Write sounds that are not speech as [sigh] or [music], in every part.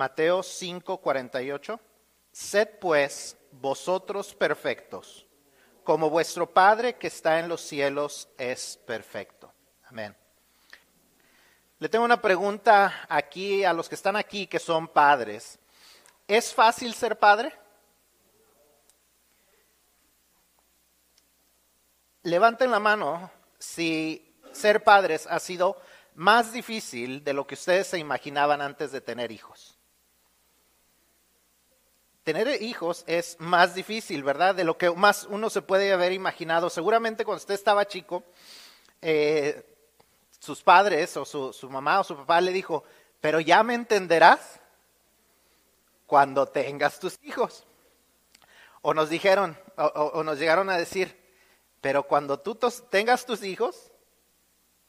Mateo 5, 48. Sed pues vosotros perfectos, como vuestro Padre que está en los cielos es perfecto. Amén. Le tengo una pregunta aquí a los que están aquí que son padres. ¿Es fácil ser padre? Levanten la mano si ser padres ha sido más difícil de lo que ustedes se imaginaban antes de tener hijos. Tener hijos es más difícil, ¿verdad? De lo que más uno se puede haber imaginado. Seguramente cuando usted estaba chico, eh, sus padres o su, mamá o su papá le dijo, pero ya me entenderás cuando tengas tus hijos. O nos dijeron, o nos llegaron a decir, pero cuando tú tengas tus hijos,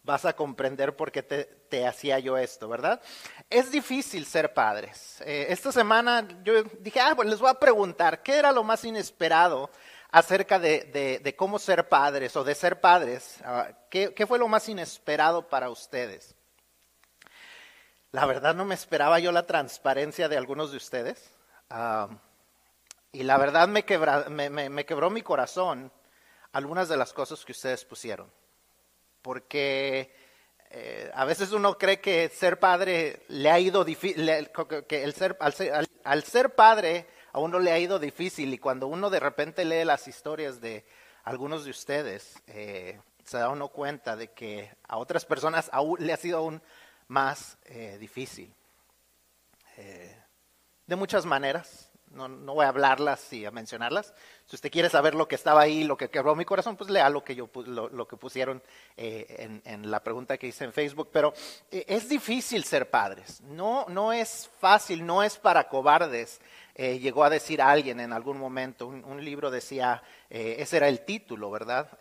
vas a comprender por qué te, hacía yo esto, ¿verdad? Es difícil ser padres. Eh, esta semana yo dije, ah, les voy a preguntar, ¿qué era lo más inesperado acerca de, cómo ser padres o de ser padres? Ah, ¿qué, fue lo más inesperado para ustedes? La verdad no me esperaba yo la transparencia de algunos de ustedes. Ah, y la verdad me quebró mi corazón algunas de las cosas que ustedes pusieron. Porque eh, a veces uno cree que ser padre le ha ido difícil, que el ser, al, ser, padre a uno le ha ido difícil y cuando uno de repente lee las historias de algunos de ustedes, eh, se da uno cuenta de que a otras personas aún, le ha sido aún más eh, difícil. de muchas maneras, no, no, voy a hablarlas y a mencionarlas. Si usted quiere saber lo que estaba ahí, lo que quebró mi corazón, pues lea lo que, yo, lo, que pusieron eh, en, la pregunta que hice en Facebook. Pero eh, es difícil ser padres. No, no es fácil, no es para cobardes. Eh, llegó a decir alguien en algún momento, un libro decía, ese era el título, ¿verdad?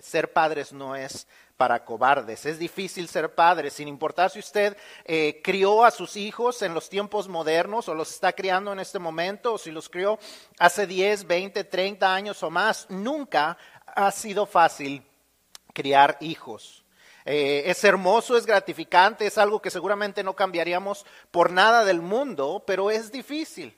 ser padres no es para cobardes. Es difícil ser padre, sin importar si usted eh, crió a sus hijos en los tiempos modernos o los está criando en este momento o si los crió hace 10, 20, 30 años o más. Nunca ha sido fácil criar hijos. Eh, es hermoso, es gratificante, es algo que seguramente no cambiaríamos por nada del mundo, pero es difícil.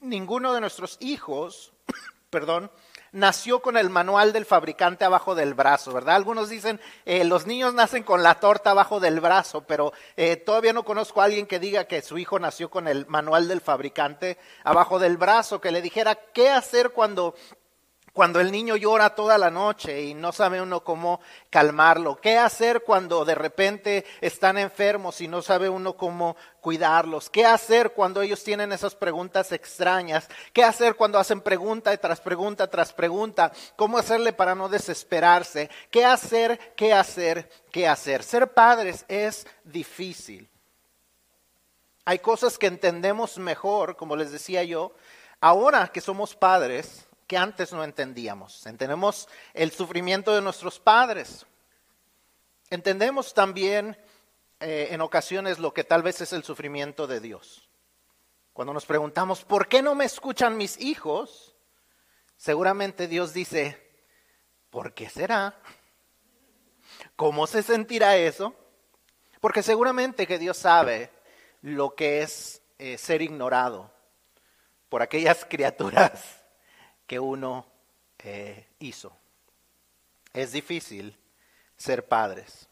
Ninguno de nuestros hijos, [coughs] perdón, nació con el manual del fabricante abajo del brazo, ¿verdad? Algunos dicen, eh, los niños nacen con la torta abajo del brazo, pero eh, todavía no conozco a alguien que diga que su hijo nació con el manual del fabricante abajo del brazo, que le dijera qué hacer cuando cuando el niño llora toda la noche y no sabe uno cómo calmarlo. ¿Qué hacer cuando de repente están enfermos y no sabe uno cómo cuidarlos? ¿Qué hacer cuando ellos tienen esas preguntas extrañas? ¿Qué hacer cuando hacen pregunta tras pregunta tras pregunta? ¿Cómo hacerle para no desesperarse? ¿Qué hacer? ¿Qué hacer? ¿Qué hacer? Ser padres es difícil. Hay cosas que entendemos mejor, como les decía yo, ahora que somos padres que antes no entendíamos. Entendemos el sufrimiento de nuestros padres. Entendemos también eh, en ocasiones lo que tal vez es el sufrimiento de Dios. Cuando nos preguntamos, ¿por qué no me escuchan mis hijos? Seguramente Dios dice, ¿por qué será? ¿Cómo se sentirá eso? Porque seguramente que Dios sabe lo que es eh, ser ignorado por aquellas [laughs] criaturas que uno eh, hizo. Es difícil ser padres.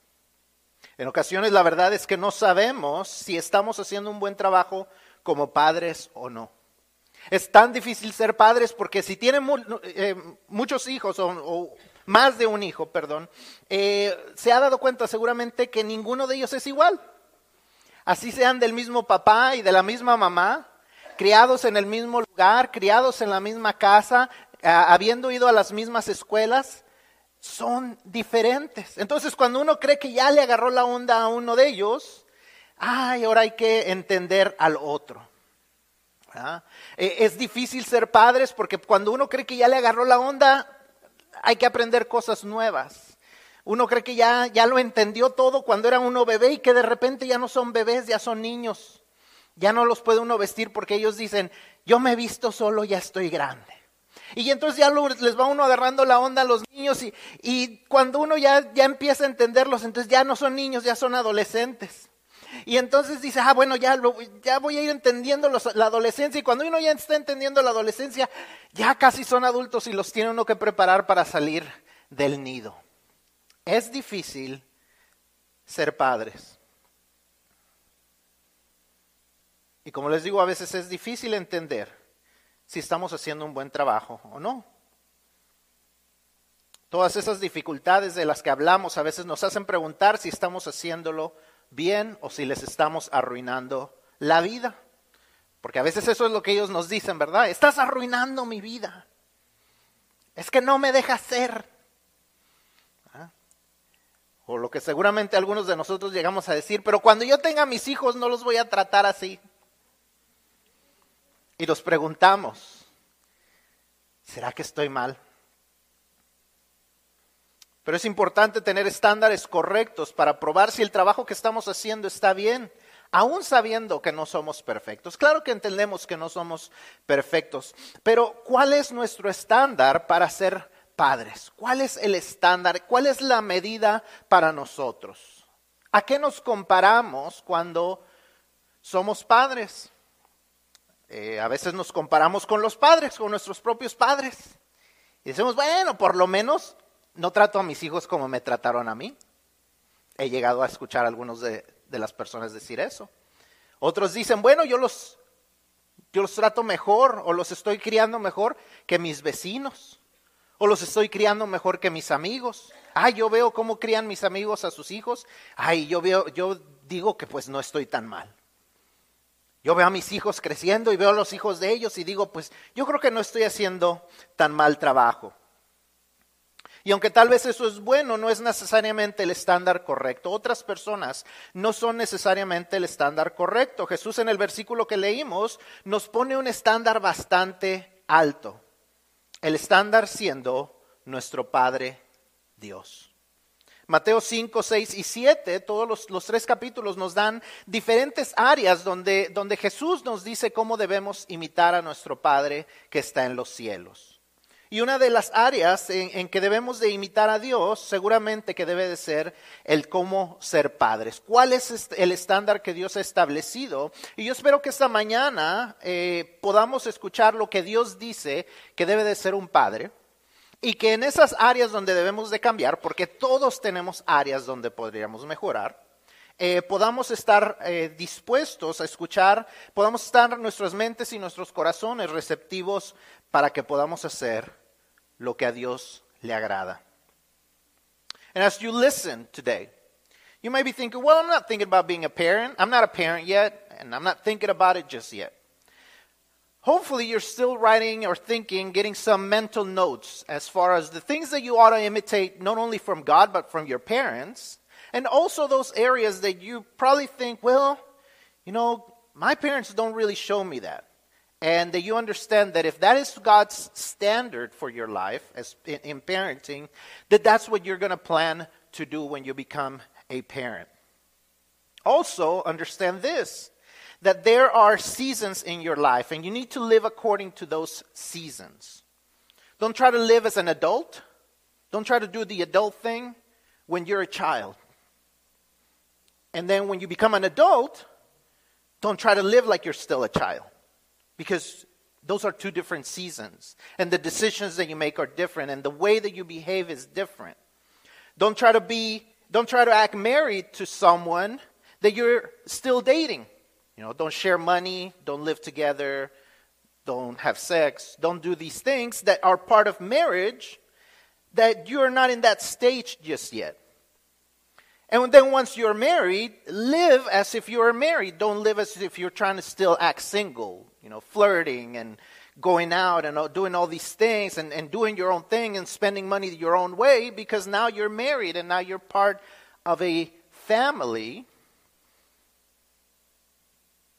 En ocasiones la verdad es que no sabemos si estamos haciendo un buen trabajo como padres o no. Es tan difícil ser padres porque si tienen eh, muchos hijos o, más de un hijo, perdón, eh, se ha dado cuenta seguramente que ninguno de ellos es igual. Así sean del mismo papá y de la misma mamá, criados en el mismo lugar, criados en la misma casa, habiendo ido a las mismas escuelas, son diferentes. Entonces, cuando uno cree que ya le agarró la onda a uno de ellos, ay, ahora hay que entender al otro. E, es difícil ser padres porque cuando uno cree que ya le agarró la onda, hay que aprender cosas nuevas. Uno cree que ya, ya lo entendió todo cuando era uno bebé y que de repente ya no son bebés, ya son niños. Ya no los puede uno vestir porque ellos dicen, yo me he visto solo, ya estoy grande. Y entonces ya les va uno agarrando la onda a los niños y, y cuando uno ya, ya empieza a entenderlos, entonces ya no son niños, ya son adolescentes. Y entonces dice, ah, bueno, ya, ya voy a ir entendiendo la adolescencia. Y cuando uno ya está entendiendo la adolescencia, ya casi son adultos y los tiene uno que preparar para salir del nido. Es difícil ser padres. Y como les digo, a veces es difícil entender si estamos haciendo un buen trabajo o no. Todas esas dificultades de las que hablamos a veces nos hacen preguntar si estamos haciéndolo bien o si les estamos arruinando la vida. Porque a veces eso es lo que ellos nos dicen, ¿verdad? Estás arruinando mi vida. Es que no me dejas ser. ¿Ah? O lo que seguramente algunos de nosotros llegamos a decir, pero cuando yo tenga mis hijos no los voy a tratar así. Y nos preguntamos, ¿será que estoy mal? Pero es importante tener estándares correctos para probar si el trabajo que estamos haciendo está bien, aún sabiendo que no somos perfectos. Claro que entendemos que no somos perfectos, pero ¿cuál es nuestro estándar para ser padres? ¿Cuál es el estándar? ¿Cuál es la medida para nosotros? ¿A qué nos comparamos cuando somos padres? Eh, a veces nos comparamos con los padres, con nuestros propios padres. Y decimos, bueno, por lo menos no trato a mis hijos como me trataron a mí. He llegado a escuchar a algunos de, las personas decir eso. Otros dicen, bueno, yo los, yo los trato mejor o los estoy criando mejor que mis vecinos o los estoy criando mejor que mis amigos. Ay, yo veo cómo crían mis amigos a sus hijos. Ay, yo veo, yo digo que pues no estoy tan mal. Yo veo a mis hijos creciendo y veo a los hijos de ellos y digo, pues yo creo que no estoy haciendo tan mal trabajo. Y aunque tal vez eso es bueno, no es necesariamente el estándar correcto. Otras personas no son necesariamente el estándar correcto. Jesús en el versículo que leímos nos pone un estándar bastante alto. El estándar siendo nuestro Padre Dios. Mateo 5, 6 y 7, todos los, tres capítulos nos dan diferentes áreas donde, donde Jesús nos dice cómo debemos imitar a nuestro Padre que está en los cielos. Y una de las áreas en, que debemos de imitar a Dios, seguramente que debe de ser el cómo ser padres. ¿Cuál es este, el estándar que Dios ha establecido? Y yo espero que esta mañana eh, podamos escuchar lo que Dios dice que debe de ser un padre. Y que en esas áreas donde debemos de cambiar, porque todos tenemos áreas donde podríamos mejorar, eh, podamos estar eh, dispuestos a escuchar, podamos estar nuestras mentes y nuestros corazones receptivos para que podamos hacer lo que a Dios le agrada. And as you listen today, you may be thinking, well, I'm not thinking about being a parent. I'm not a parent yet, and I'm not thinking about it just yet. Hopefully, you're still writing or thinking, getting some mental notes as far as the things that you ought to imitate, not only from God, but from your parents. And also those areas that you probably think, well, you know, my parents don't really show me that and that you understand that if that is God's standard for your life as in, in parenting, that that's what you're going to plan to do when you become a parent. Also, understand this that there are seasons in your life, and you need to live according to those seasons. Don't try to live as an adult. Don't try to do the adult thing when you're a child. And then when you become an adult, don't try to live like you're still a child because those are two different seasons. And the decisions that you make are different, and the way that you behave is different. Don't try to be, don't try to act married to someone that you're still dating. You know, don't share money, don't live together, don't have sex, don't do these things that are part of marriage that you're not in that stage just yet. And then once you're married, live as if you are married. Don't live as if you're trying to still act single you know, flirting and going out and uh, doing all these things and, and doing your own thing and spending money your own way because now you're married and now you're part of a family.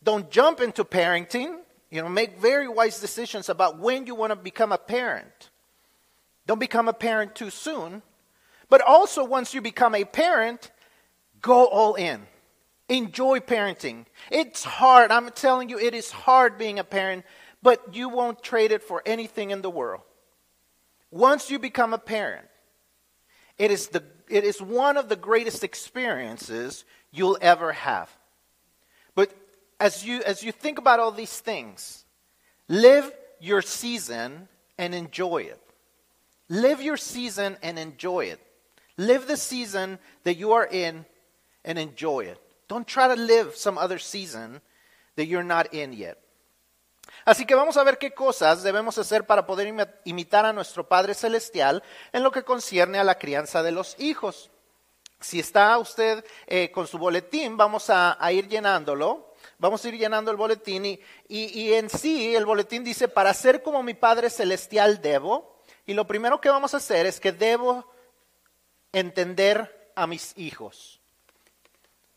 Don't jump into parenting. You know, make very wise decisions about when you want to become a parent. Don't become a parent too soon. But also, once you become a parent, go all in. Enjoy parenting. It's hard. I'm telling you, it is hard being a parent, but you won't trade it for anything in the world. Once you become a parent, it is, the, it is one of the greatest experiences you'll ever have. As you, as you think about all these things, live your season and enjoy it. Live your season and enjoy it. Live the season that you are in and enjoy it. Don't try to live some other season that you're not in yet. Así que vamos a ver qué cosas debemos hacer para poder imitar a nuestro Padre Celestial en lo que concierne a la crianza de los hijos. Si está usted eh, con su boletín, vamos a, ir llenándolo. Vamos a ir llenando el boletín y, y en sí el boletín dice, para ser como mi Padre Celestial debo. Y lo primero que vamos a hacer es que debo entender a mis hijos.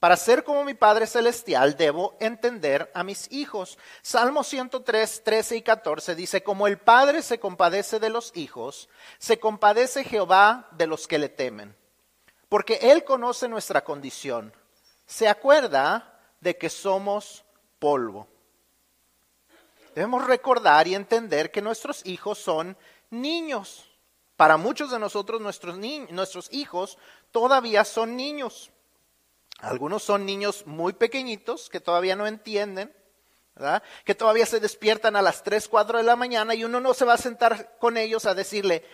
Para ser como mi Padre Celestial debo entender a mis hijos. Salmo 103, 13 y 14 dice, como el Padre se compadece de los hijos, se compadece Jehová de los que le temen, porque Él conoce nuestra condición, se acuerda de que somos polvo. Debemos recordar y entender que nuestros hijos son niños. Para muchos de nosotros nuestros, nuestros hijos todavía son niños. Algunos son niños muy pequeñitos que todavía no entienden, que todavía se despiertan a las 3, 4 de la mañana y uno no se va a sentar con ellos a decirle,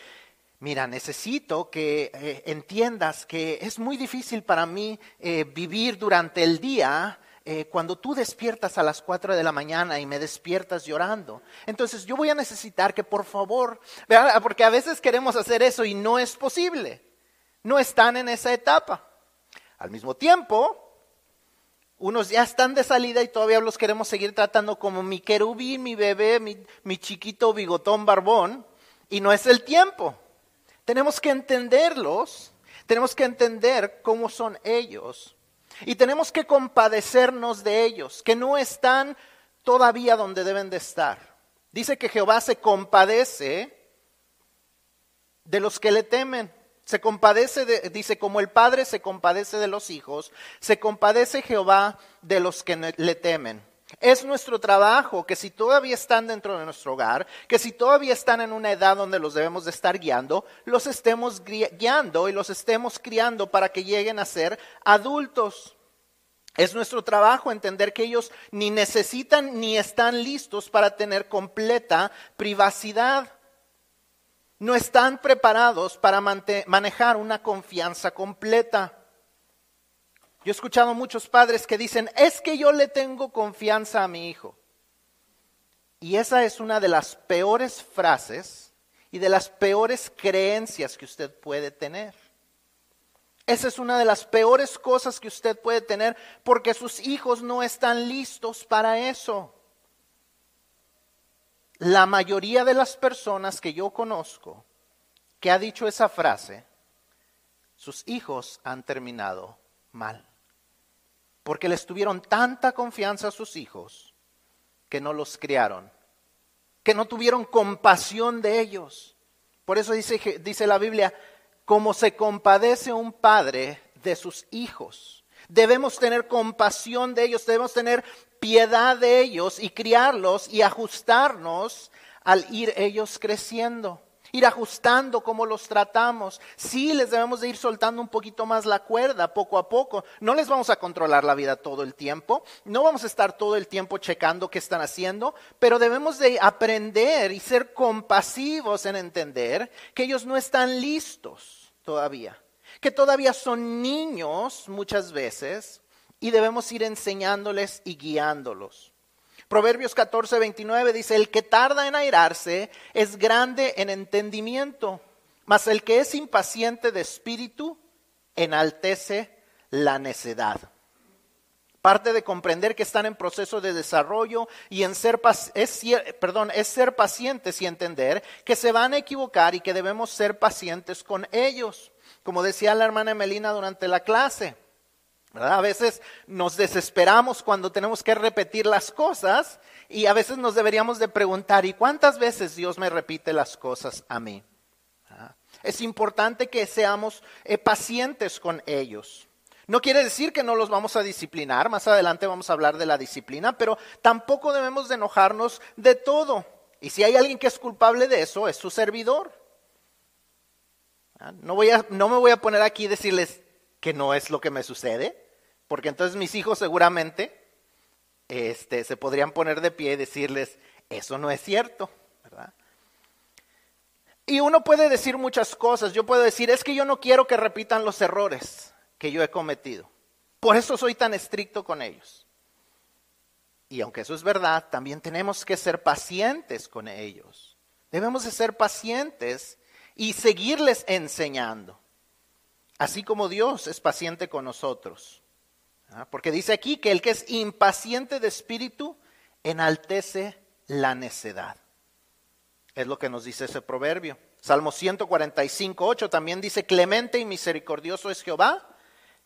mira, necesito que eh, entiendas que es muy difícil para mí eh, vivir durante el día eh, cuando tú despiertas a las 4 de la mañana y me despiertas llorando. Entonces yo voy a necesitar que por favor, porque a veces queremos hacer eso y no es posible, no están en esa etapa. Al mismo tiempo, unos ya están de salida y todavía los queremos seguir tratando como mi querubín, mi bebé, mi, chiquito bigotón barbón, y no es el tiempo. Tenemos que entenderlos, tenemos que entender cómo son ellos, y tenemos que compadecernos de ellos, que no están todavía donde deben de estar. Dice que Jehová se compadece de los que le temen. Se compadece, de, dice, como el Padre se compadece de los hijos, se compadece Jehová de los que le temen. Es nuestro trabajo que si todavía están dentro de nuestro hogar, que si todavía están en una edad donde los debemos de estar guiando, los estemos guiando y los estemos criando para que lleguen a ser adultos. Es nuestro trabajo entender que ellos ni necesitan ni están listos para tener completa privacidad no están preparados para manejar una confianza completa. Yo he escuchado muchos padres que dicen, es que yo le tengo confianza a mi hijo. Y esa es una de las peores frases y de las peores creencias que usted puede tener. Esa es una de las peores cosas que usted puede tener porque sus hijos no están listos para eso. La mayoría de las personas que yo conozco que ha dicho esa frase, sus hijos han terminado mal. Porque les tuvieron tanta confianza a sus hijos que no los criaron, que no tuvieron compasión de ellos. Por eso dice, dice la Biblia, como se compadece un padre de sus hijos. Debemos tener compasión de ellos, debemos tener piedad de ellos y criarlos y ajustarnos al ir ellos creciendo. Ir ajustando cómo los tratamos. Sí, les debemos de ir soltando un poquito más la cuerda poco a poco. No les vamos a controlar la vida todo el tiempo. No vamos a estar todo el tiempo checando qué están haciendo. Pero debemos de aprender y ser compasivos en entender que ellos no están listos todavía. Que todavía son niños muchas veces y debemos ir enseñándoles y guiándolos. Proverbios 14, 29 dice, el que tarda en airarse es grande en entendimiento, mas el que es impaciente de espíritu enaltece la necedad. Parte de comprender que están en proceso de desarrollo y en ser, es, perdón, es ser pacientes y entender que se van a equivocar y que debemos ser pacientes con ellos. Como decía la hermana Melina durante la clase, a veces nos desesperamos cuando tenemos que repetir las cosas y a veces nos deberíamos de preguntar, ¿y cuántas veces Dios me repite las cosas a mí? Es importante que seamos eh, pacientes con ellos. No quiere decir que no los vamos a disciplinar, más adelante vamos a hablar de la disciplina, pero tampoco debemos de enojarnos de todo. Y si hay alguien que es culpable de eso, es su servidor. No, voy a, no me voy a poner aquí y decirles, que no es lo que me sucede, porque entonces mis hijos seguramente este, se podrían poner de pie y decirles, eso no es cierto, ¿verdad? Y uno puede decir muchas cosas. Yo puedo decir, es que yo no quiero que repitan los errores que yo he cometido. Por eso soy tan estricto con ellos. Y aunque eso es verdad, también tenemos que ser pacientes con ellos. Debemos de ser pacientes y seguirles enseñando. Así como Dios es paciente con nosotros. ¿Ah? Porque dice aquí que el que es impaciente de espíritu enaltece la necedad. Es lo que nos dice ese proverbio. Salmo 145, 8 también dice, clemente y misericordioso es Jehová,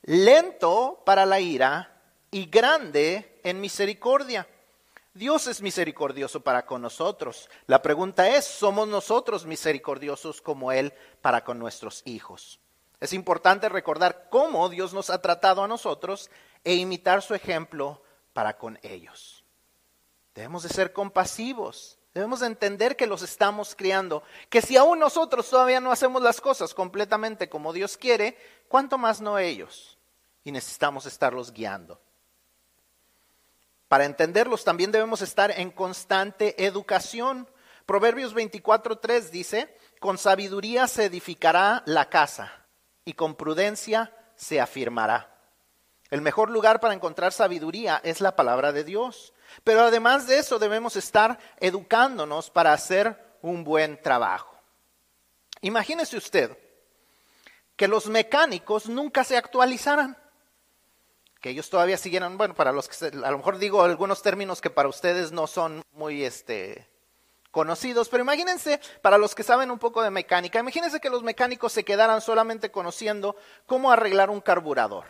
lento para la ira y grande en misericordia. Dios es misericordioso para con nosotros. La pregunta es, ¿somos nosotros misericordiosos como Él para con nuestros hijos? Es importante recordar cómo Dios nos ha tratado a nosotros e imitar su ejemplo para con ellos. Debemos de ser compasivos, debemos de entender que los estamos criando, que si aún nosotros todavía no hacemos las cosas completamente como Dios quiere, ¿cuánto más no ellos? Y necesitamos estarlos guiando. Para entenderlos también debemos estar en constante educación. Proverbios 24.3 dice, con sabiduría se edificará la casa y con prudencia se afirmará. El mejor lugar para encontrar sabiduría es la palabra de Dios. Pero además de eso debemos estar educándonos para hacer un buen trabajo. Imagínese usted que los mecánicos nunca se actualizaran, que ellos todavía siguieran, bueno, para los que a lo mejor digo algunos términos que para ustedes no son muy este conocidos, pero imagínense, para los que saben un poco de mecánica, imagínense que los mecánicos se quedaran solamente conociendo cómo arreglar un carburador,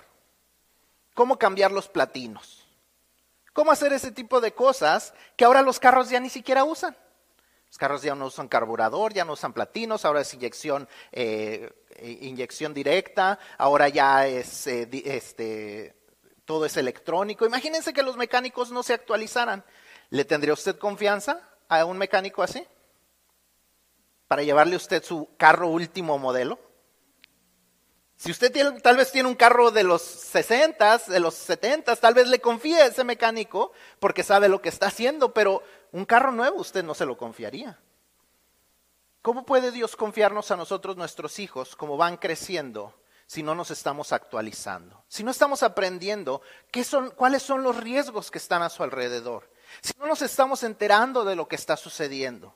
cómo cambiar los platinos, cómo hacer ese tipo de cosas que ahora los carros ya ni siquiera usan. Los carros ya no usan carburador, ya no usan platinos, ahora es inyección, eh, inyección directa, ahora ya es eh, este, todo es electrónico. Imagínense que los mecánicos no se actualizaran. ¿Le tendría usted confianza? A un mecánico así? Para llevarle usted su carro último modelo. Si usted tal vez tiene un carro de los 60, de los 70, tal vez le confíe a ese mecánico porque sabe lo que está haciendo, pero un carro nuevo usted no se lo confiaría. ¿Cómo puede Dios confiarnos a nosotros, nuestros hijos, como van creciendo, si no nos estamos actualizando? Si no estamos aprendiendo qué son, cuáles son los riesgos que están a su alrededor si no nos estamos enterando de lo que está sucediendo.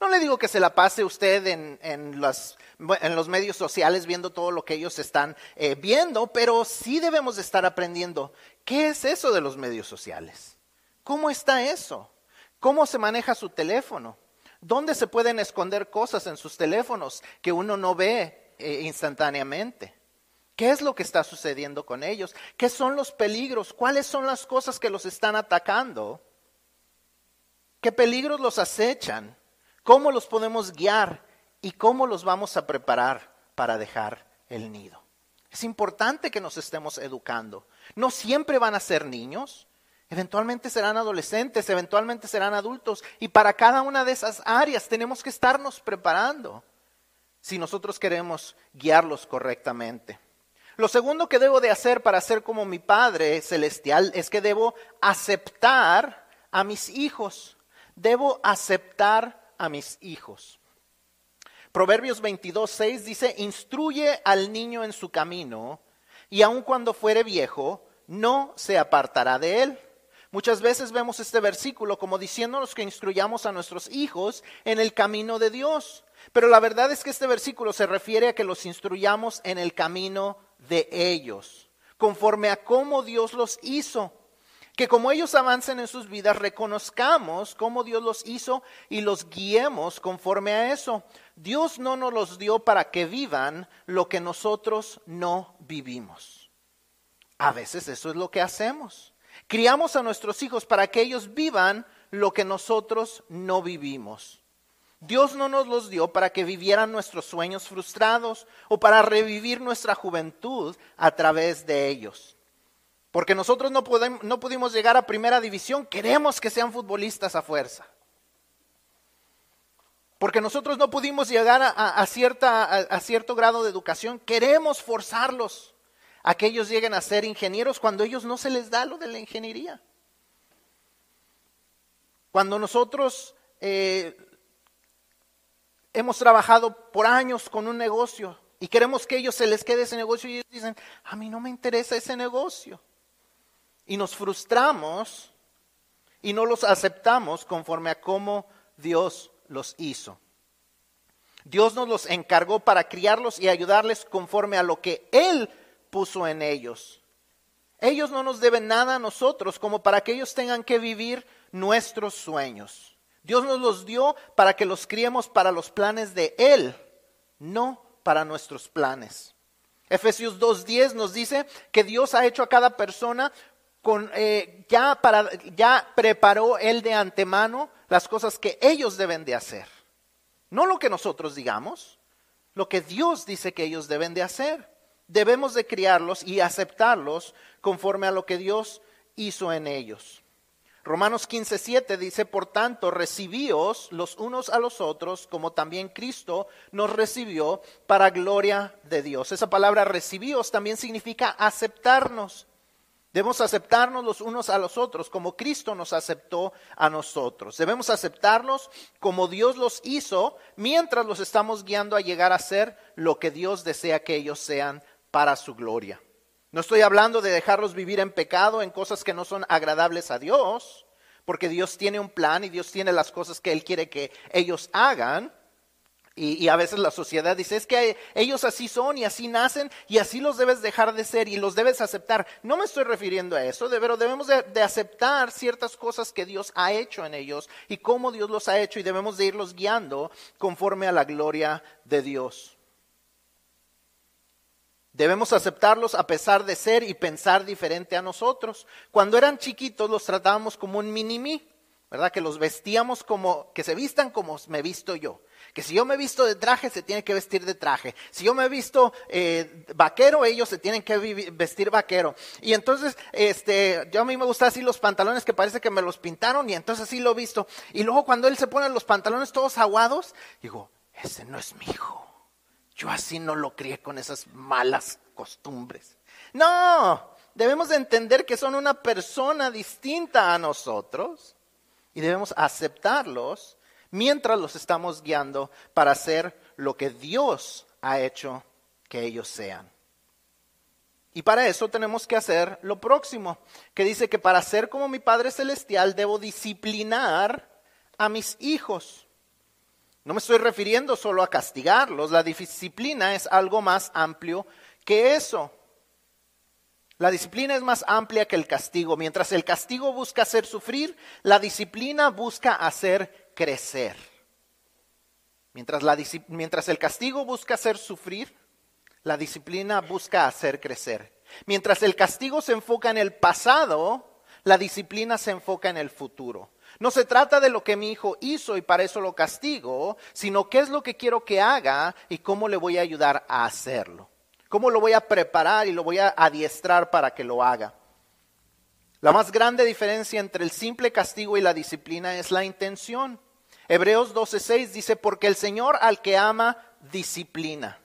No le digo que se la pase usted en, los medios sociales viendo todo lo que ellos están eh, viendo, pero sí debemos de estar aprendiendo qué es eso de los medios sociales. ¿Cómo está eso? ¿Cómo se maneja su teléfono? ¿Dónde se pueden esconder cosas en sus teléfonos que uno no ve eh, instantáneamente? ¿Qué es lo que está sucediendo con ellos? ¿Qué son los peligros? ¿Cuáles son las cosas que los están atacando? ¿Qué peligros los acechan? ¿Cómo los podemos guiar? ¿Y cómo los vamos a preparar para dejar el nido? Es importante que nos estemos educando. No siempre van a ser niños, eventualmente serán adolescentes, eventualmente serán adultos. Y para cada una de esas áreas tenemos que estarnos preparando si nosotros queremos guiarlos correctamente. Lo segundo que debo de hacer para ser como mi Padre Celestial es que debo aceptar a mis hijos debo aceptar a mis hijos. Proverbios 22, 6 dice, instruye al niño en su camino y aun cuando fuere viejo, no se apartará de él. Muchas veces vemos este versículo como diciéndonos que instruyamos a nuestros hijos en el camino de Dios. Pero la verdad es que este versículo se refiere a que los instruyamos en el camino de ellos, conforme a cómo Dios los hizo que como ellos avancen en sus vidas, reconozcamos cómo Dios los hizo y los guiemos conforme a eso. Dios no nos los dio para que vivan lo que nosotros no vivimos. A veces eso es lo que hacemos. Criamos a nuestros hijos para que ellos vivan lo que nosotros no vivimos. Dios no nos los dio para que vivieran nuestros sueños frustrados o para revivir nuestra juventud a través de ellos. Porque nosotros no, podemos, no pudimos llegar a primera división, queremos que sean futbolistas a fuerza. Porque nosotros no pudimos llegar a, a, cierto grado de educación, queremos forzarlos a que ellos lleguen a ser ingenieros cuando ellos no se les da lo de la ingeniería. Cuando nosotros eh, hemos trabajado por años con un negocio y queremos que ellos se les quede ese negocio y ellos dicen, a mí no me interesa ese negocio. Y nos frustramos y no los aceptamos conforme a cómo Dios los hizo. Dios nos los encargó para criarlos y ayudarles conforme a lo que Él puso en ellos. Ellos no nos deben nada a nosotros como para que ellos tengan que vivir nuestros sueños. Dios nos los dio para que los criemos para los planes de Él, no para nuestros planes. Efesios 2.10 nos dice que Dios ha hecho a cada persona con, eh, ya, para, ya preparó Él de antemano las cosas que ellos deben de hacer. No lo que nosotros digamos, lo que Dios dice que ellos deben de hacer. Debemos de criarlos y aceptarlos conforme a lo que Dios hizo en ellos. Romanos 15:7 dice, por tanto, recibíos los unos a los otros, como también Cristo nos recibió para gloria de Dios. Esa palabra recibíos también significa aceptarnos. Debemos aceptarnos los unos a los otros como Cristo nos aceptó a nosotros. Debemos aceptarlos como Dios los hizo mientras los estamos guiando a llegar a ser lo que Dios desea que ellos sean para su gloria. No estoy hablando de dejarlos vivir en pecado, en cosas que no son agradables a Dios, porque Dios tiene un plan y Dios tiene las cosas que Él quiere que ellos hagan. Y, a veces la sociedad dice, es que ellos así son y así nacen y así los debes dejar de ser y los debes aceptar. No me estoy refiriendo a eso, pero debemos de, de, aceptar ciertas cosas que Dios ha hecho en ellos y cómo Dios los ha hecho y debemos de irlos guiando conforme a la gloria de Dios. Debemos aceptarlos a pesar de ser y pensar diferente a nosotros. Cuando eran chiquitos los tratábamos como un mini-mí, ¿verdad? Que los vestíamos como, que se vistan como me visto yo. Que si yo me he visto de traje, se tiene que vestir de traje. Si yo me he visto eh, vaquero, ellos se tienen que vestir vaquero. Y entonces, este, yo a mí me gustan así los pantalones que parece que me los pintaron y entonces así lo he visto. Y luego cuando él se pone los pantalones todos aguados, digo, ese no es mi hijo. Yo así no lo crié con esas malas costumbres. No, debemos de entender que son una persona distinta a nosotros y debemos aceptarlos mientras los estamos guiando para hacer lo que Dios ha hecho que ellos sean. Y para eso tenemos que hacer lo próximo, que dice que para ser como mi Padre Celestial debo disciplinar a mis hijos. No me estoy refiriendo solo a castigarlos, la disciplina es algo más amplio que eso. La disciplina es más amplia que el castigo. Mientras el castigo busca hacer sufrir, la disciplina busca hacer crecer. Mientras, el castigo busca hacer sufrir, la disciplina busca hacer crecer. Mientras el castigo se enfoca en el pasado, la disciplina se enfoca en el futuro. No se trata de lo que mi hijo hizo y para eso lo castigo, sino qué es lo que quiero que haga y cómo le voy a ayudar a hacerlo. Cómo lo voy a preparar y lo voy a adiestrar para que lo haga. La más grande diferencia entre el simple castigo y la disciplina es la intención. Hebreos 12:6 dice, porque el Señor al que ama, disciplina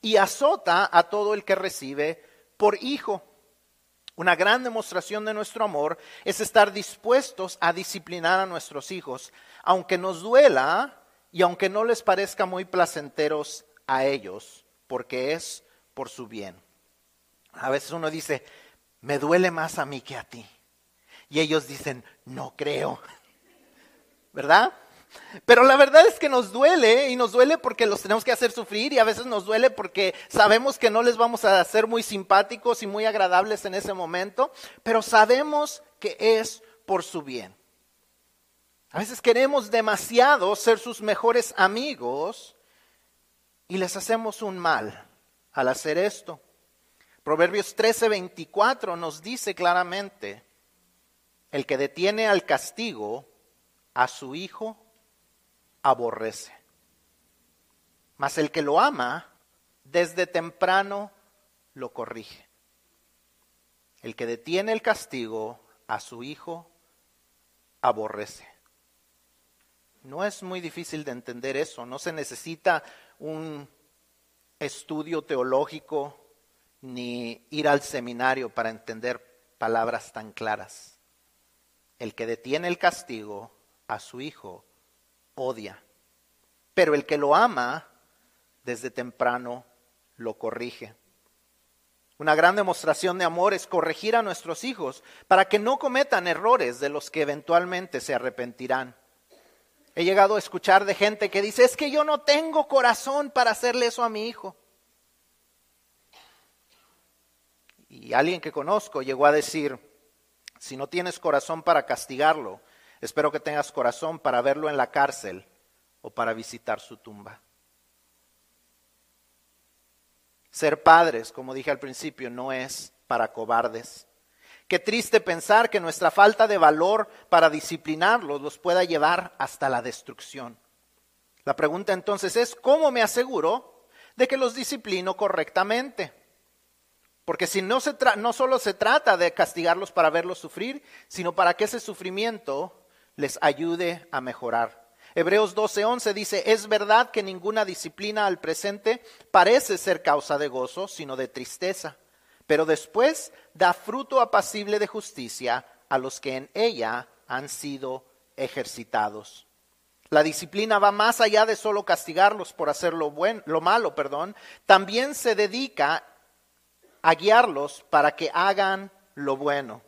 y azota a todo el que recibe por hijo. Una gran demostración de nuestro amor es estar dispuestos a disciplinar a nuestros hijos, aunque nos duela y aunque no les parezca muy placenteros a ellos, porque es por su bien. A veces uno dice, me duele más a mí que a ti. Y ellos dicen, no creo. [laughs] ¿Verdad? Pero la verdad es que nos duele y nos duele porque los tenemos que hacer sufrir y a veces nos duele porque sabemos que no les vamos a hacer muy simpáticos y muy agradables en ese momento, pero sabemos que es por su bien. A veces queremos demasiado ser sus mejores amigos y les hacemos un mal al hacer esto. Proverbios 13:24 nos dice claramente, el que detiene al castigo a su hijo aborrece. Mas el que lo ama, desde temprano lo corrige. El que detiene el castigo a su hijo, aborrece. No es muy difícil de entender eso, no se necesita un estudio teológico ni ir al seminario para entender palabras tan claras. El que detiene el castigo a su hijo odia. Pero el que lo ama, desde temprano lo corrige. Una gran demostración de amor es corregir a nuestros hijos para que no cometan errores de los que eventualmente se arrepentirán. He llegado a escuchar de gente que dice, es que yo no tengo corazón para hacerle eso a mi hijo. Y alguien que conozco llegó a decir, si no tienes corazón para castigarlo, espero que tengas corazón para verlo en la cárcel o para visitar su tumba. Ser padres, como dije al principio, no es para cobardes. Qué triste pensar que nuestra falta de valor para disciplinarlos los pueda llevar hasta la destrucción. La pregunta entonces es, ¿cómo me aseguro de que los disciplino correctamente? Porque si no, solo se trata de castigarlos para verlos sufrir, sino para que ese sufrimiento les ayude a mejorar. Hebreos 12:11 dice, es verdad que ninguna disciplina al presente parece ser causa de gozo, sino de tristeza, pero después da fruto apacible de justicia a los que en ella han sido ejercitados. La disciplina va más allá de solo castigarlos por hacer lo, bueno, lo malo, perdón. También se dedica a guiarlos para que hagan lo bueno,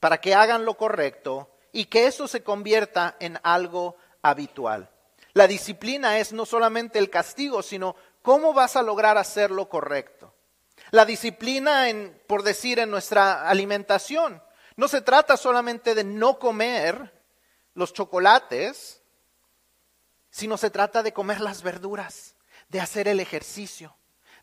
para que hagan lo correcto y que eso se convierta en algo habitual. La disciplina es no solamente el castigo, sino cómo vas a lograr hacer lo correcto. La disciplina, en, por decir, en nuestra alimentación, no se trata solamente de no comer los chocolates, sino se trata de comer las verduras, de hacer el ejercicio,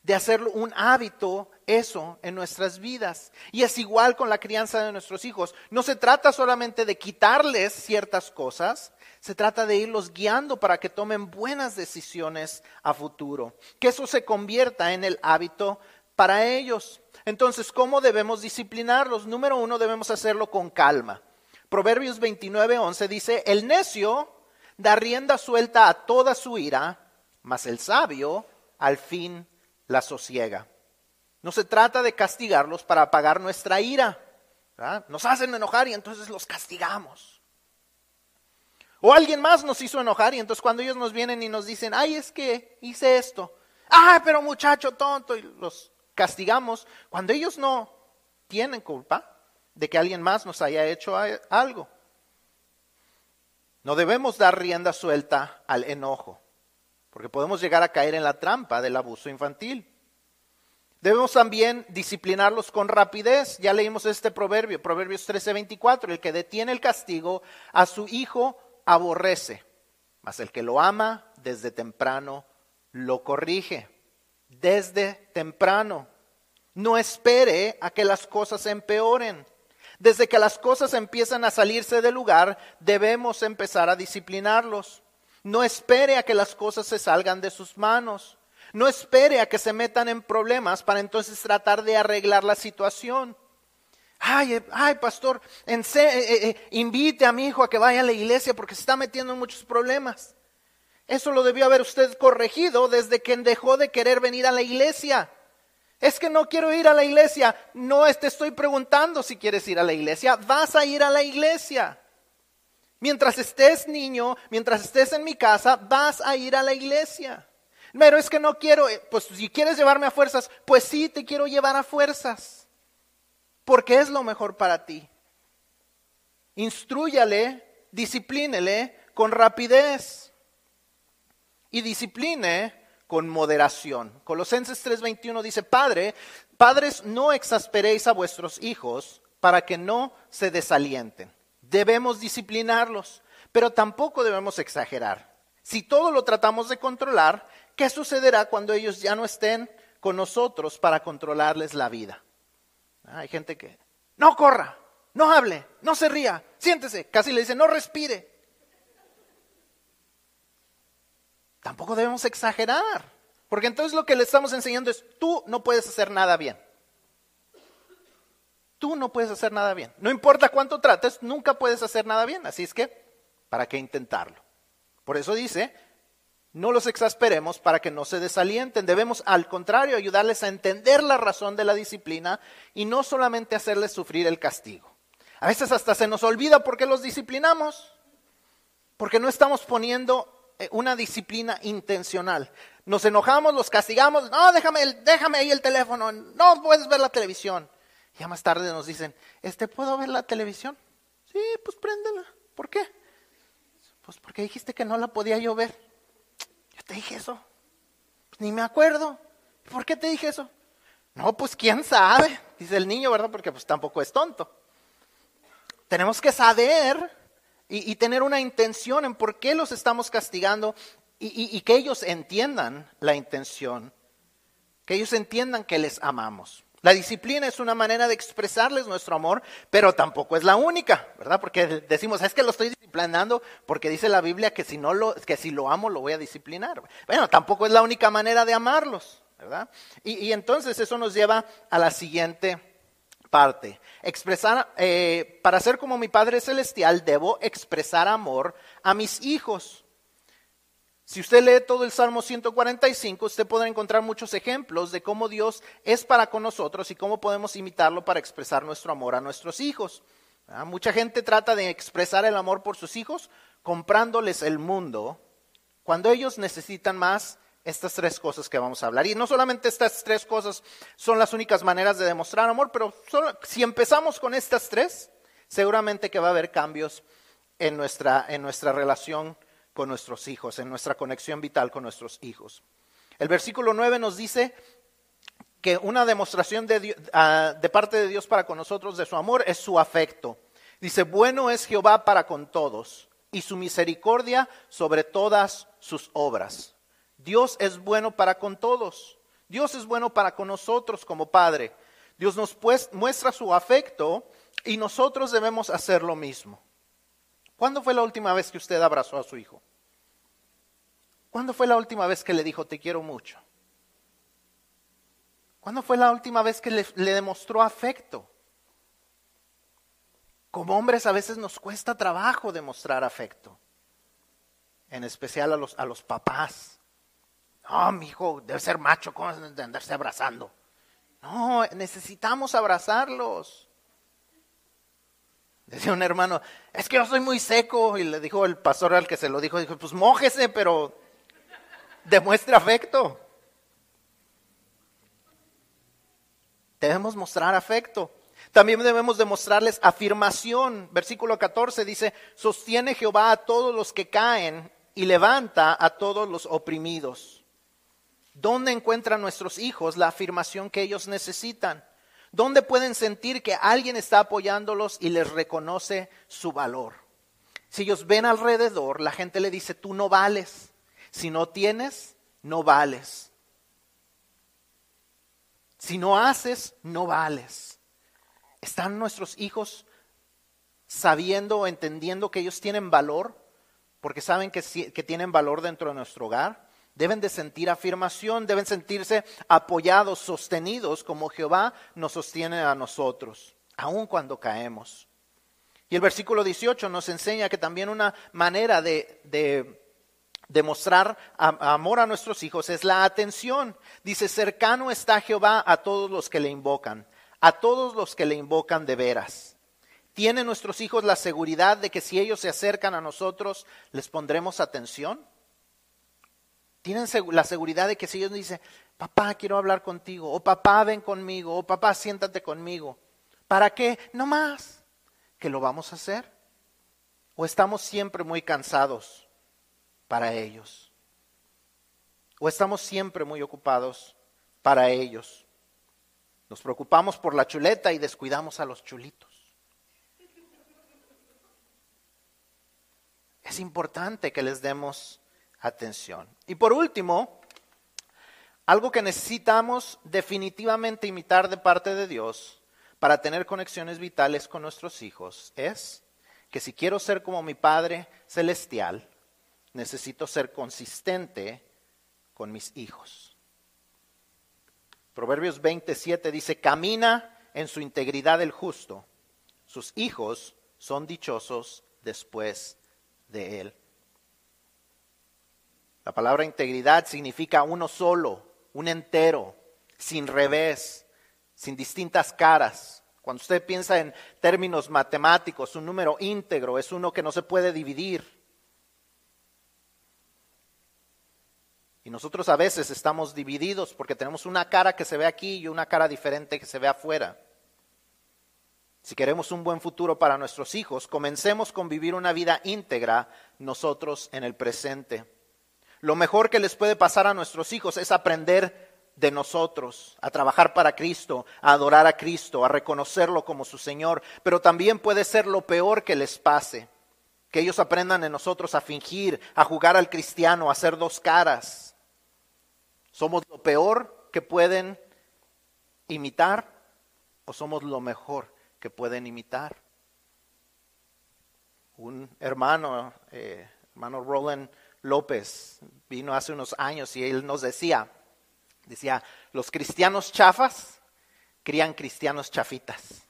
de hacerlo un hábito eso en nuestras vidas. Y es igual con la crianza de nuestros hijos. No se trata solamente de quitarles ciertas cosas, se trata de irlos guiando para que tomen buenas decisiones a futuro. Que eso se convierta en el hábito para ellos. Entonces, ¿cómo debemos disciplinarlos? Número uno, debemos hacerlo con calma. Proverbios 29, 11 dice, el necio da rienda suelta a toda su ira, mas el sabio al fin la sosiega. No se trata de castigarlos para apagar nuestra ira. Nos hacen enojar y entonces los castigamos. O alguien más nos hizo enojar y entonces cuando ellos nos vienen y nos dicen, ay, es que hice esto. Ah, pero muchacho tonto, y los castigamos cuando ellos no tienen culpa de que alguien más nos haya hecho algo. No debemos dar rienda suelta al enojo porque podemos llegar a caer en la trampa del abuso infantil. Debemos también disciplinarlos con rapidez. Ya leímos este proverbio, Proverbios 13:24, el que detiene el castigo a su hijo aborrece, mas el que lo ama desde temprano lo corrige. Desde temprano. No espere a que las cosas empeoren. Desde que las cosas empiezan a salirse del lugar, debemos empezar a disciplinarlos. No espere a que las cosas se salgan de sus manos. No espere a que se metan en problemas para entonces tratar de arreglar la situación. Ay, eh, ay, pastor, eh, eh, invite a mi hijo a que vaya a la iglesia porque se está metiendo en muchos problemas. Eso lo debió haber usted corregido desde que dejó de querer venir a la iglesia. Es que no quiero ir a la iglesia. No te estoy preguntando si quieres ir a la iglesia. Vas a ir a la iglesia. Mientras estés niño, mientras estés en mi casa, vas a ir a la iglesia. Pero es que no quiero, eh, pues si quieres llevarme a fuerzas, pues sí, te quiero llevar a fuerzas. Porque es lo mejor para ti. Instruyale, disciplínele con rapidez y discipline con moderación. Colosenses 3:21 dice, Padre, padres, no exasperéis a vuestros hijos para que no se desalienten. Debemos disciplinarlos, pero tampoco debemos exagerar. Si todo lo tratamos de controlar, ¿qué sucederá cuando ellos ya no estén con nosotros para controlarles la vida? Ah, hay gente que no corra, no hable, no se ría, siéntese, casi le dice no respire. Tampoco debemos exagerar, porque entonces lo que le estamos enseñando es tú no puedes hacer nada bien tú no puedes hacer nada bien. No importa cuánto trates, nunca puedes hacer nada bien. Así es que, ¿para qué intentarlo? Por eso dice, no los exasperemos para que no se desalienten. Debemos, al contrario, ayudarles a entender la razón de la disciplina y no solamente hacerles sufrir el castigo. A veces hasta se nos olvida por qué los disciplinamos. Porque no estamos poniendo eh, una disciplina intencional. Nos enojamos, los castigamos, no, déjame, déjame ahí el teléfono, no puedes ver la televisión. Ya más tarde nos dicen, este, ¿puedo ver la televisión? Sí, pues préndela. ¿Por qué? Pues porque dijiste que no la podía yo ver. Yo te dije eso. Pues ni me acuerdo. ¿Por qué te dije eso? No, pues quién sabe, dice el niño, ¿verdad? Porque pues tampoco es tonto. Tenemos que saber y, tener una intención en por qué los estamos castigando y, y que ellos entiendan la intención, que ellos entiendan que les amamos. La disciplina es una manera de expresarles nuestro amor, pero tampoco es la única, ¿verdad? Porque decimos, es que lo estoy disciplinando porque dice la Biblia que si, no lo, que si lo amo lo voy a disciplinar. Bueno, tampoco es la única manera de amarlos, ¿verdad? Y, entonces eso nos lleva a la siguiente parte. Expresar, eh, para ser como mi Padre Celestial, debo expresar amor a mis hijos. Si usted lee todo el Salmo 145, usted podrá encontrar muchos ejemplos de cómo Dios es para con nosotros y cómo podemos imitarlo para expresar nuestro amor a nuestros hijos. Ah, mucha gente trata de expresar el amor por sus hijos comprándoles el mundo cuando ellos necesitan más estas tres cosas que vamos a hablar. Y no solamente estas tres cosas son las únicas maneras de demostrar amor, pero si empezamos con estas tres, seguramente que va a haber cambios en nuestra, en nuestra relación con nuestros hijos, en nuestra conexión vital con nuestros hijos. El versículo 9 nos dice que una demostración de, ah, de, parte de Dios para con nosotros de su amor es su afecto. Dice, bueno es Jehová para con todos y su misericordia sobre todas sus obras. Dios es bueno para con todos. Dios es bueno para con nosotros como Padre. Dios nos pues, muestra su afecto y nosotros debemos hacer lo mismo. ¿Cuándo fue la última vez que usted abrazó a su hijo? ¿Cuándo fue la última vez que le dijo te quiero mucho? ¿Cuándo fue la última vez que le, demostró afecto? Como hombres a veces nos cuesta trabajo demostrar afecto, en especial a los, a los papás. No, mi hijo debe ser macho, ¿cómo de andarse abrazando? No, necesitamos abrazarlos. Decía un hermano, es que yo soy muy seco. Y le dijo el pastor al que se lo dijo, dijo, pues mójese, pero demuestre afecto. Debemos mostrar afecto. También debemos demostrarles afirmación. Versículo 14 dice, sostiene Jehová a todos los que caen y levanta a todos los oprimidos. ¿Dónde encuentran nuestros hijos la afirmación que ellos necesitan? ¿Dónde pueden sentir que alguien está apoyándolos y les reconoce su valor? Si ellos ven alrededor, la gente le dice, tú no vales. Si no tienes, no vales. Si no haces, no vales. ¿Están nuestros hijos sabiendo, entendiendo que ellos tienen valor? Porque saben que, que tienen valor dentro de nuestro hogar. Deben de sentir afirmación, deben sentirse apoyados, sostenidos, como Jehová nos sostiene a nosotros, aun cuando caemos. Y el versículo 18 nos enseña que también una manera de, demostrar amor a nuestros hijos es la atención. Dice, cercano está Jehová a todos los que le invocan, a todos los que le invocan de veras. ¿Tienen nuestros hijos la seguridad de que si ellos se acercan a nosotros, les pondremos atención? Tienen la seguridad de que si ellos dicen, papá, quiero hablar contigo, o papá, ven conmigo, o papá, siéntate conmigo. ¿Para qué? No más. ¿Que lo vamos a hacer? ¿O estamos siempre muy cansados para ellos? ¿O estamos siempre muy ocupados para ellos? Nos preocupamos por la chuleta y descuidamos a los chulitos. Es importante que les demos atención. Y por último, algo que necesitamos definitivamente imitar de parte de Dios para tener conexiones vitales con nuestros hijos es que si quiero ser como mi Padre Celestial, necesito ser consistente con mis hijos. Proverbios 27 dice, camina en su integridad el justo, sus hijos son dichosos después de él. La palabra integridad significa uno solo, un entero, sin revés, sin distintas caras. Cuando usted piensa en términos matemáticos, un número íntegro es uno que no se puede dividir. Y nosotros a veces estamos divididos porque tenemos una cara que se ve aquí y una cara diferente que se ve afuera. Si queremos un buen futuro para nuestros hijos, comencemos con vivir una vida íntegra nosotros en el presente. Lo mejor que les puede pasar a nuestros hijos es aprender de nosotros, a trabajar para Cristo, a adorar a Cristo, a reconocerlo como su Señor, pero también puede ser lo peor que les pase, que ellos aprendan de nosotros a fingir, a jugar al cristiano, a hacer dos caras. ¿Somos lo peor que pueden imitar o somos lo mejor que pueden imitar? Un hermano, eh, hermano Roland López, vino hace unos años y él nos decía, Decía, los cristianos chafas crían cristianos chafitas.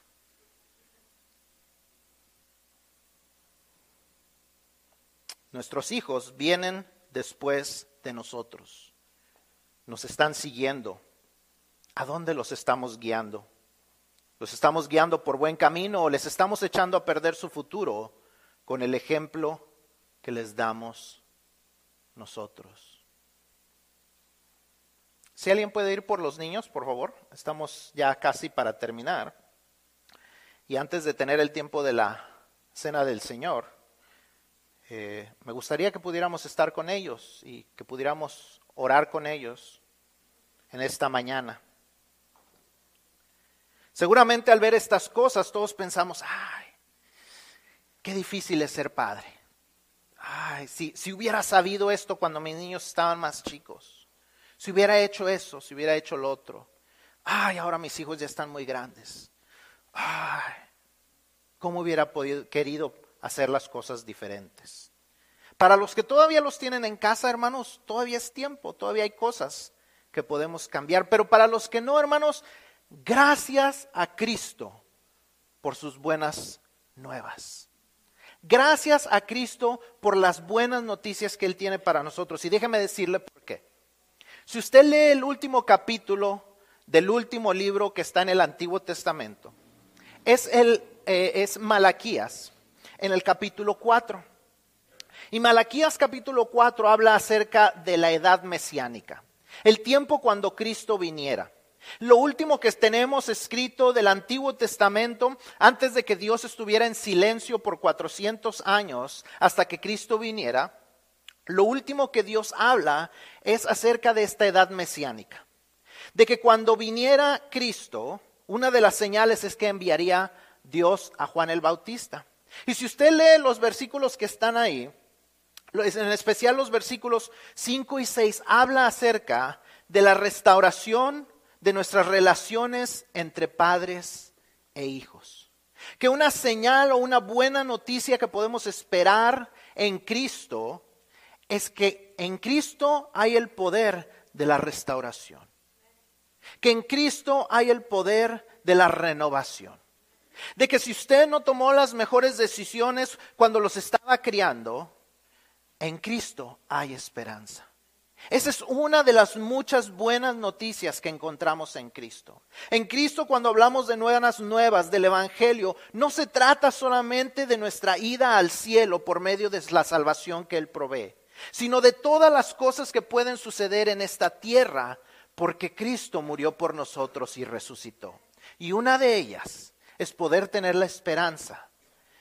Nuestros hijos vienen después de nosotros. Nos están siguiendo. ¿A dónde los estamos guiando? ¿Los estamos guiando por buen camino o les estamos echando a perder su futuro con el ejemplo que les damos nosotros? Si alguien puede ir por los niños, por favor. Estamos ya casi para terminar. Y antes de tener el tiempo de la cena del Señor, eh, me gustaría que pudiéramos estar con ellos y que pudiéramos orar con ellos en esta mañana. Seguramente al ver estas cosas todos pensamos, ay, qué difícil es ser padre. Ay, si, si hubiera sabido esto cuando mis niños estaban más chicos. Si hubiera hecho eso, si hubiera hecho lo otro. Ay, ahora mis hijos ya están muy grandes. Ay, ¿cómo hubiera podido, querido hacer las cosas diferentes? Para los que todavía los tienen en casa, hermanos, todavía es tiempo, todavía hay cosas que podemos cambiar. Pero para los que no, hermanos, gracias a Cristo por sus buenas nuevas. Gracias a Cristo por las buenas noticias que Él tiene para nosotros. Y déjeme decirle por qué. Si usted lee el último capítulo del último libro que está en el Antiguo Testamento, es, el, eh, es Malaquías, en el capítulo 4. Y Malaquías capítulo 4 habla acerca de la edad mesiánica, el tiempo cuando Cristo viniera. Lo último que tenemos escrito del Antiguo Testamento, antes de que Dios estuviera en silencio por 400 años hasta que Cristo viniera, lo último que Dios habla es acerca de esta edad mesiánica. De que cuando viniera Cristo, una de las señales es que enviaría Dios a Juan el Bautista. Y si usted lee los versículos que están ahí, en especial los versículos 5 y 6, habla acerca de la restauración de nuestras relaciones entre padres e hijos. Que una señal o una buena noticia que podemos esperar en Cristo es que en Cristo hay el poder de la restauración. Que en Cristo hay el poder de la renovación. De que si usted no tomó las mejores decisiones cuando los estaba criando, en Cristo hay esperanza. Esa es una de las muchas buenas noticias que encontramos en Cristo. En Cristo cuando hablamos de nuevas nuevas del Evangelio, no se trata solamente de nuestra ida al cielo por medio de la salvación que Él provee sino de todas las cosas que pueden suceder en esta tierra, porque Cristo murió por nosotros y resucitó. Y una de ellas es poder tener la esperanza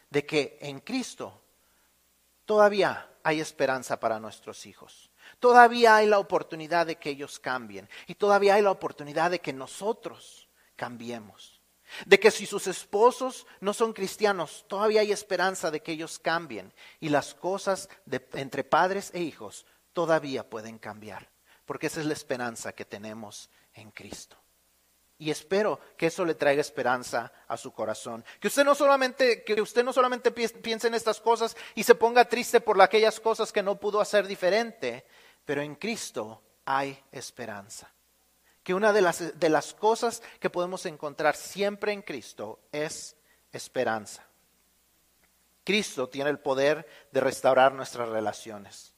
de que en Cristo todavía hay esperanza para nuestros hijos. Todavía hay la oportunidad de que ellos cambien y todavía hay la oportunidad de que nosotros cambiemos. De que si sus esposos no son cristianos, todavía hay esperanza de que ellos cambien. Y las cosas entre padres e hijos todavía pueden cambiar. Porque esa es la esperanza que tenemos en Cristo. Y espero que eso le traiga esperanza a su corazón. Que usted no solamente, que usted no solamente piense en estas cosas y se ponga triste por aquellas cosas que no pudo hacer diferente, pero en Cristo hay esperanza que una de las, de las cosas que podemos encontrar siempre en Cristo es esperanza. Cristo tiene el poder de restaurar nuestras relaciones.